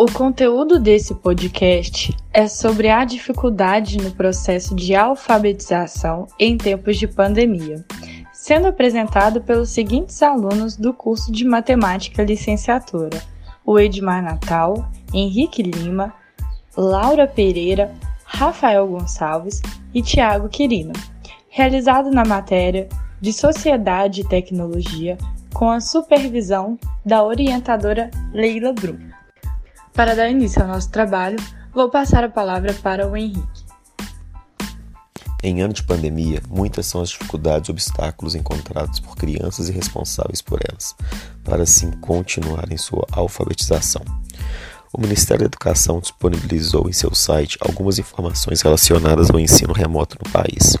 O conteúdo desse podcast é sobre a dificuldade no processo de alfabetização em tempos de pandemia, sendo apresentado pelos seguintes alunos do curso de Matemática Licenciatura: o Edmar Natal, Henrique Lima, Laura Pereira, Rafael Gonçalves e Tiago Quirino, realizado na matéria de Sociedade e Tecnologia com a supervisão da orientadora Leila Brum. Para dar início ao nosso trabalho, vou passar a palavra para o Henrique. Em ano de pandemia, muitas são as dificuldades e obstáculos encontrados por crianças e responsáveis por elas, para assim continuarem sua alfabetização. O Ministério da Educação disponibilizou em seu site algumas informações relacionadas ao ensino remoto no país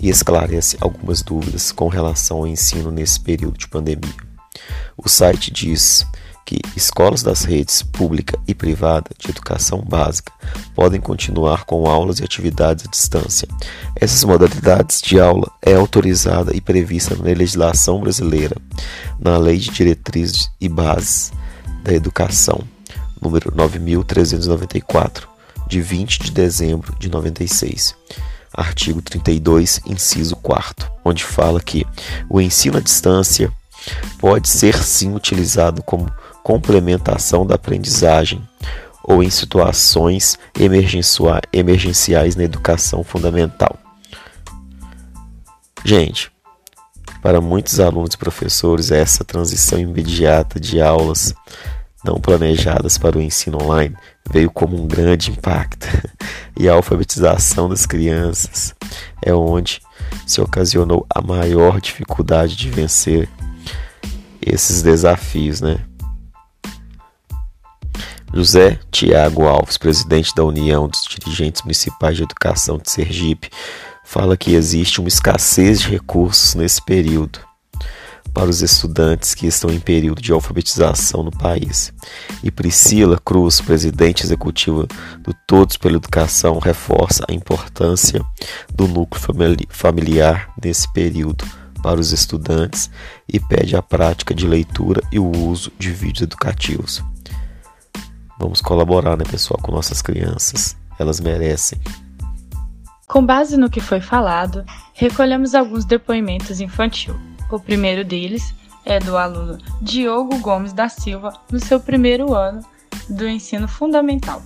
e esclarece algumas dúvidas com relação ao ensino nesse período de pandemia. O site diz que escolas das redes pública e privada de educação básica podem continuar com aulas e atividades à distância. Essas modalidades de aula é autorizada e prevista na legislação brasileira, na Lei de Diretrizes e Bases da Educação, número 9394, de 20 de dezembro de 96 artigo 32, inciso 4, onde fala que o ensino à distância pode ser sim utilizado como complementação da aprendizagem ou em situações emergenciais na educação fundamental. Gente, para muitos alunos e professores, essa transição imediata de aulas não planejadas para o ensino online veio como um grande impacto. E a alfabetização das crianças é onde se ocasionou a maior dificuldade de vencer esses desafios, né? José Tiago Alves, presidente da União dos Dirigentes Municipais de Educação de Sergipe, fala que existe uma escassez de recursos nesse período para os estudantes que estão em período de alfabetização no país. E Priscila Cruz, presidente executiva do Todos pela Educação, reforça a importância do núcleo familiar nesse período para os estudantes e pede a prática de leitura e o uso de vídeos educativos. Vamos colaborar, né, pessoal, com nossas crianças. Elas merecem. Com base no que foi falado, recolhemos alguns depoimentos infantil. O primeiro deles é do aluno Diogo Gomes da Silva, no seu primeiro ano do ensino fundamental.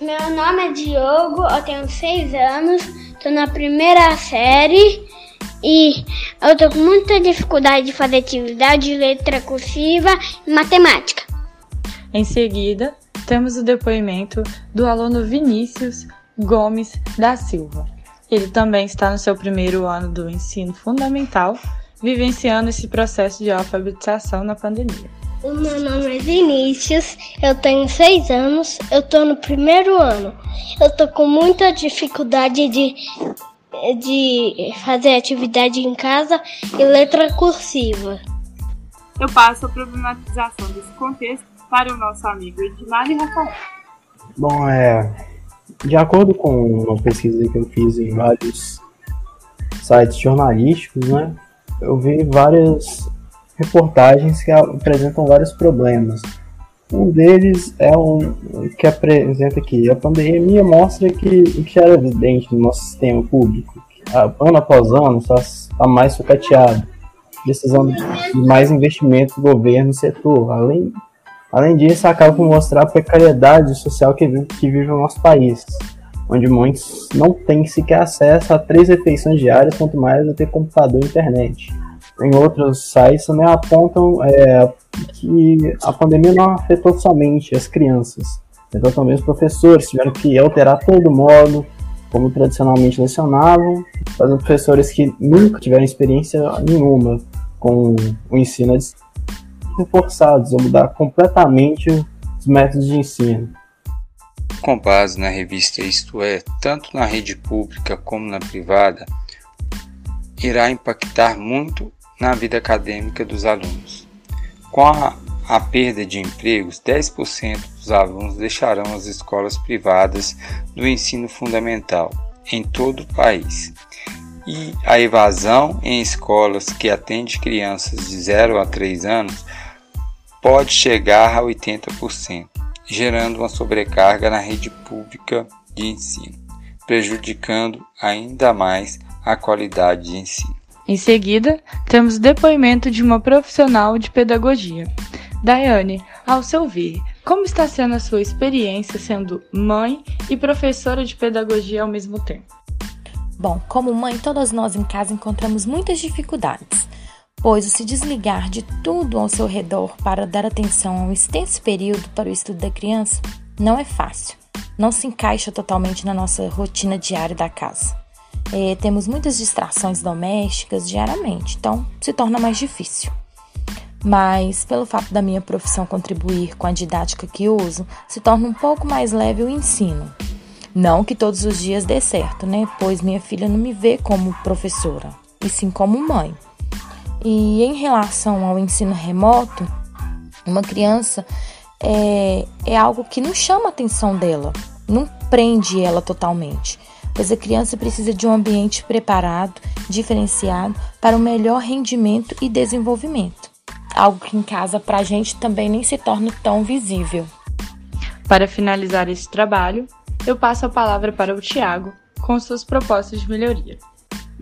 Meu nome é Diogo, eu tenho seis anos, estou na primeira série e eu estou com muita dificuldade de fazer atividade de letra cursiva e matemática. Em seguida, temos o depoimento do aluno Vinícius Gomes da Silva. Ele também está no seu primeiro ano do ensino fundamental, vivenciando esse processo de alfabetização na pandemia. O meu nome é Vinícius, eu tenho seis anos, eu estou no primeiro ano. Eu estou com muita dificuldade de, de fazer atividade em casa e letra cursiva. Eu passo a problematização desse contexto para o nosso amigo Edmar e Rafael. Bom, é, de acordo com uma pesquisa que eu fiz em vários sites jornalísticos, né, eu vi várias reportagens que apresentam vários problemas. Um deles é um que apresenta aqui. A pandemia mostra que o que era evidente no nosso sistema público, ano após ano, está, está mais sucateado, precisando de mais investimento do governo no setor, além Além disso, acaba por mostrar a precariedade social que que vive o nosso país, onde muitos não têm sequer acesso a três refeições diárias, quanto mais a ter computador e internet. Em outros sites também apontam é, que a pandemia não afetou somente as crianças, afetou também os professores, tiveram que alterar todo o modo como tradicionalmente lecionavam, fazendo professores que nunca tiveram experiência nenhuma com o ensino à distância forçados a mudar completamente os métodos de ensino. Com base na revista Isto É, tanto na rede pública como na privada, irá impactar muito na vida acadêmica dos alunos. Com a, a perda de empregos, 10% dos alunos deixarão as escolas privadas do ensino fundamental em todo o país. E a evasão em escolas que atendem crianças de 0 a 3 anos pode chegar a 80%. gerando uma sobrecarga na rede pública de ensino, prejudicando ainda mais a qualidade de ensino. Em seguida, temos o depoimento de uma profissional de pedagogia. Daiane, ao seu ver, como está sendo a sua experiência sendo mãe e professora de pedagogia ao mesmo tempo? Bom, como mãe, todas nós em casa encontramos muitas dificuldades, pois o se desligar de tudo ao seu redor para dar atenção a um extenso período para o estudo da criança não é fácil, não se encaixa totalmente na nossa rotina diária da casa. É, temos muitas distrações domésticas diariamente, então se torna mais difícil. Mas, pelo fato da minha profissão contribuir com a didática que uso, se torna um pouco mais leve o ensino. Não que todos os dias dê certo, né? Pois minha filha não me vê como professora, e sim como mãe. E em relação ao ensino remoto, uma criança é, é algo que não chama a atenção dela, não prende ela totalmente pois a criança precisa de um ambiente preparado, diferenciado para o um melhor rendimento e desenvolvimento. Algo que em casa para a gente também nem se torna tão visível. Para finalizar esse trabalho, eu passo a palavra para o Tiago com suas propostas de melhoria.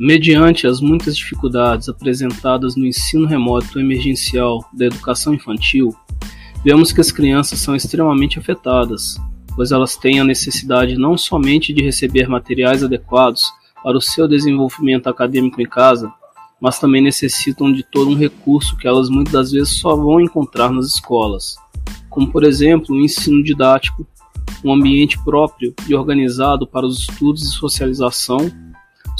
Mediante as muitas dificuldades apresentadas no ensino remoto emergencial da educação infantil, vemos que as crianças são extremamente afetadas, pois elas têm a necessidade não somente de receber materiais adequados para o seu desenvolvimento acadêmico em casa, mas também necessitam de todo um recurso que elas muitas das vezes só vão encontrar nas escolas, como por exemplo o ensino didático, um ambiente próprio e organizado para os estudos e socialização,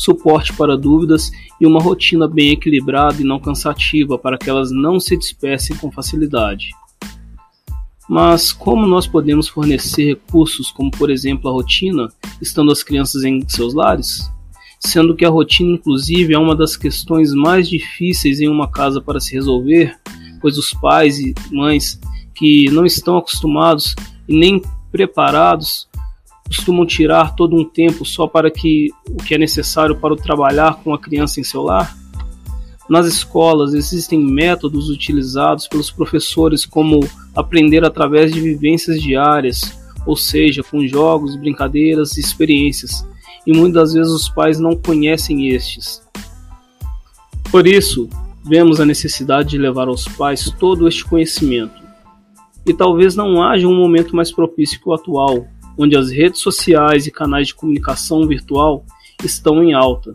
suporte para dúvidas e uma rotina bem equilibrada e não cansativa para que elas não se dispersem com facilidade. Mas como nós podemos fornecer recursos como, por exemplo, a rotina, estando as crianças em seus lares? Sendo que a rotina, inclusive, é uma das questões mais difíceis em uma casa para se resolver, pois os pais e mães que não estão acostumados e nem preparados costumam tirar todo um tempo só para que o que é necessário para o trabalhar com a criança em seu lar? Nas escolas existem métodos utilizados pelos professores como aprender através de vivências diárias, ou seja, com jogos, brincadeiras e experiências, e muitas vezes os pais não conhecem estes. Por isso, vemos a necessidade de levar aos pais todo este conhecimento. E talvez não haja um momento mais propício que o atual, onde as redes sociais e canais de comunicação virtual estão em alta.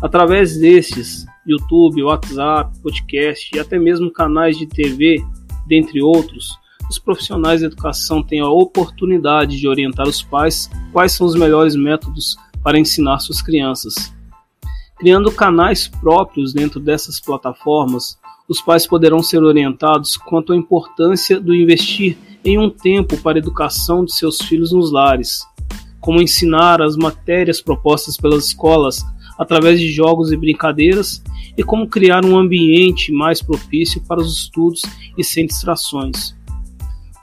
Através destes, YouTube, WhatsApp, podcast e até mesmo canais de TV, dentre outros, os profissionais da educação têm a oportunidade de orientar os pais quais são os melhores métodos para ensinar suas crianças. Criando canais próprios dentro dessas plataformas, os pais poderão ser orientados quanto à importância do investir em um tempo para a educação de seus filhos nos lares, como ensinar as matérias propostas pelas escolas através de jogos e brincadeiras e como criar um ambiente mais propício para os estudos e sem distrações.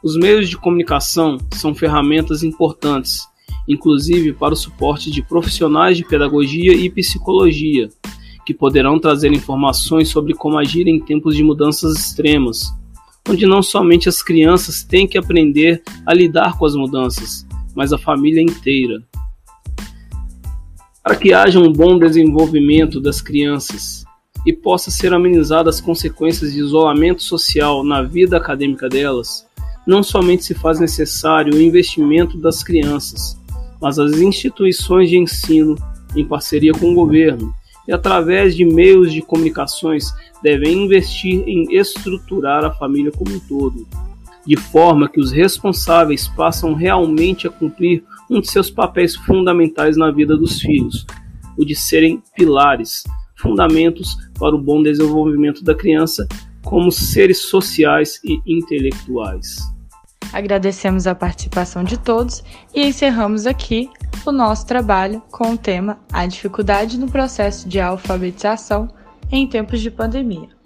Os meios de comunicação são ferramentas importantes, inclusive para o suporte de profissionais de pedagogia e psicologia, que poderão trazer informações sobre como agir em tempos de mudanças extremas, onde não somente as crianças têm que aprender a lidar com as mudanças, mas a família inteira. Para que haja um bom desenvolvimento das crianças e possa ser amenizada as consequências de isolamento social na vida acadêmica delas, não somente se faz necessário o investimento das crianças, mas as instituições de ensino, em parceria com o governo e através de meios de comunicações, devem investir em estruturar a família como um todo, de forma que os responsáveis passam realmente a cumprir um de seus papéis fundamentais na vida dos filhos, o de serem pilares, fundamentos para o bom desenvolvimento da criança como seres sociais e intelectuais. Agradecemos a participação de todos e encerramos aqui o nosso trabalho com o tema A dificuldade no processo de alfabetização em tempos de pandemia.